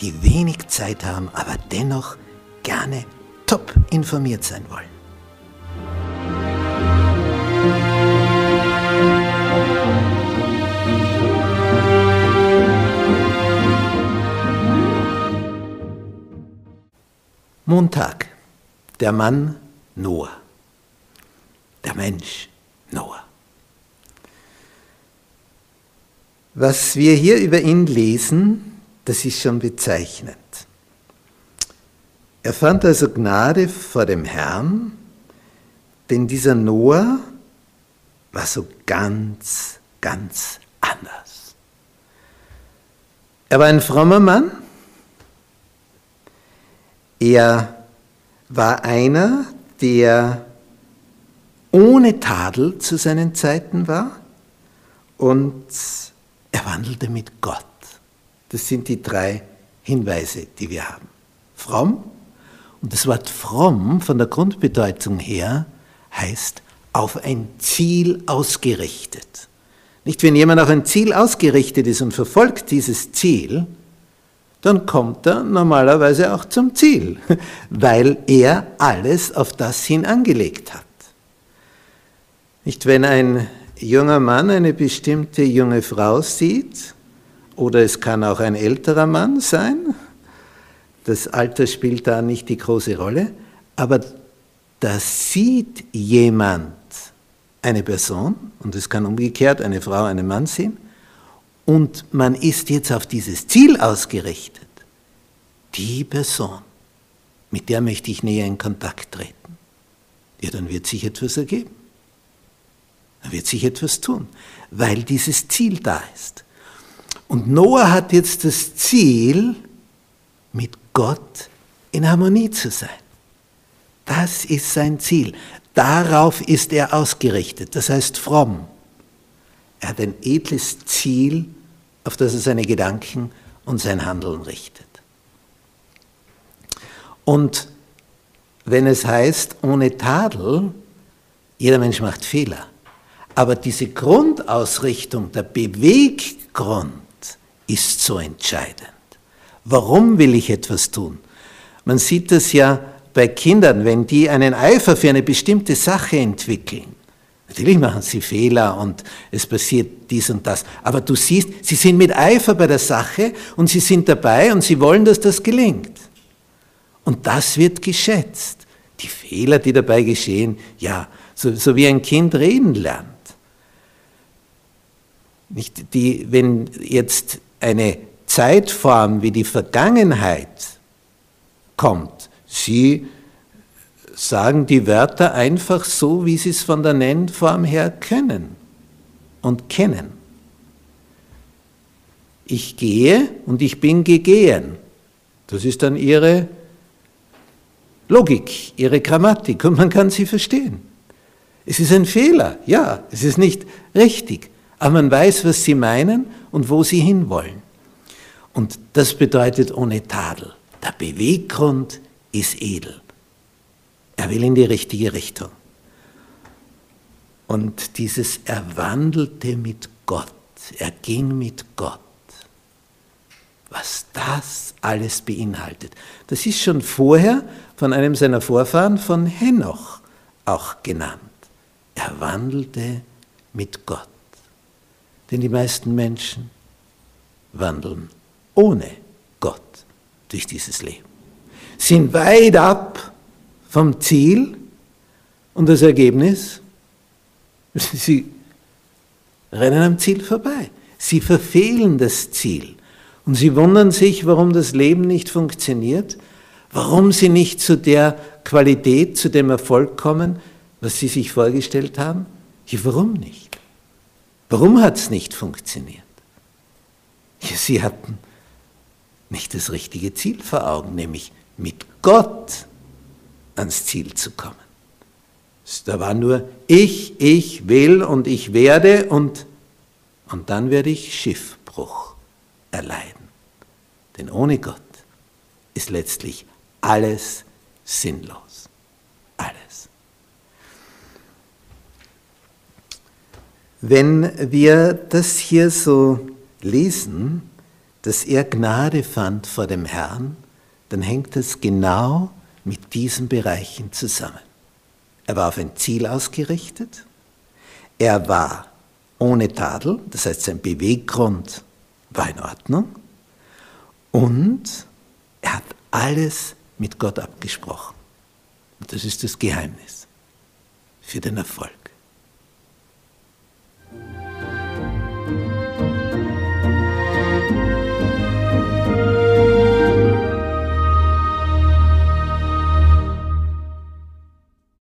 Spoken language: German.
die wenig Zeit haben, aber dennoch gerne top informiert sein wollen. Montag. Der Mann Noah. Der Mensch Noah. Was wir hier über ihn lesen, das ist schon bezeichnend. Er fand also Gnade vor dem Herrn, denn dieser Noah war so ganz, ganz anders. Er war ein frommer Mann. Er war einer, der ohne Tadel zu seinen Zeiten war und er wandelte mit Gott. Das sind die drei Hinweise, die wir haben. Fromm, und das Wort fromm von der Grundbedeutung her heißt auf ein Ziel ausgerichtet. Nicht, wenn jemand auf ein Ziel ausgerichtet ist und verfolgt dieses Ziel, dann kommt er normalerweise auch zum Ziel, weil er alles auf das hin angelegt hat. Nicht, wenn ein junger Mann eine bestimmte junge Frau sieht, oder es kann auch ein älterer Mann sein, das Alter spielt da nicht die große Rolle, aber da sieht jemand eine Person, und es kann umgekehrt eine Frau einen Mann sehen, und man ist jetzt auf dieses Ziel ausgerichtet. Die Person, mit der möchte ich näher in Kontakt treten. Ja, dann wird sich etwas ergeben. Da wird sich etwas tun, weil dieses Ziel da ist. Und Noah hat jetzt das Ziel, mit Gott in Harmonie zu sein. Das ist sein Ziel. Darauf ist er ausgerichtet, das heißt fromm. Er hat ein edles Ziel, auf das er seine Gedanken und sein Handeln richtet. Und wenn es heißt, ohne Tadel, jeder Mensch macht Fehler. Aber diese Grundausrichtung, der Beweggrund ist so entscheidend. Warum will ich etwas tun? Man sieht das ja bei Kindern, wenn die einen Eifer für eine bestimmte Sache entwickeln. Natürlich machen sie Fehler und es passiert dies und das. Aber du siehst, sie sind mit Eifer bei der Sache und sie sind dabei und sie wollen, dass das gelingt. Und das wird geschätzt. Die Fehler, die dabei geschehen, ja, so, so wie ein Kind reden lernt. Nicht die, wenn jetzt eine Zeitform wie die Vergangenheit kommt, Sie sagen die Wörter einfach so, wie Sie es von der Nennform her können und kennen. Ich gehe und ich bin gegehen. Das ist dann Ihre Logik, Ihre Grammatik und man kann sie verstehen. Es ist ein Fehler, ja, es ist nicht richtig aber man weiß, was sie meinen und wo sie hinwollen. Und das bedeutet ohne Tadel. Der Beweggrund ist edel. Er will in die richtige Richtung. Und dieses Erwandelte mit Gott, er ging mit Gott, was das alles beinhaltet, das ist schon vorher von einem seiner Vorfahren, von Henoch, auch genannt. Er wandelte mit Gott. Denn die meisten Menschen wandeln ohne Gott durch dieses Leben, sind weit ab vom Ziel und das Ergebnis, sie rennen am Ziel vorbei. Sie verfehlen das Ziel und sie wundern sich, warum das Leben nicht funktioniert, warum sie nicht zu der Qualität, zu dem Erfolg kommen, was sie sich vorgestellt haben. Ja, warum nicht? Warum hat es nicht funktioniert? Sie hatten nicht das richtige Ziel vor Augen, nämlich mit Gott ans Ziel zu kommen. Da war nur ich, ich will und ich werde und, und dann werde ich Schiffbruch erleiden. Denn ohne Gott ist letztlich alles sinnlos. Alles. Wenn wir das hier so lesen, dass er Gnade fand vor dem Herrn, dann hängt das genau mit diesen Bereichen zusammen. Er war auf ein Ziel ausgerichtet, er war ohne Tadel, das heißt sein Beweggrund war in Ordnung und er hat alles mit Gott abgesprochen. Und das ist das Geheimnis für den Erfolg.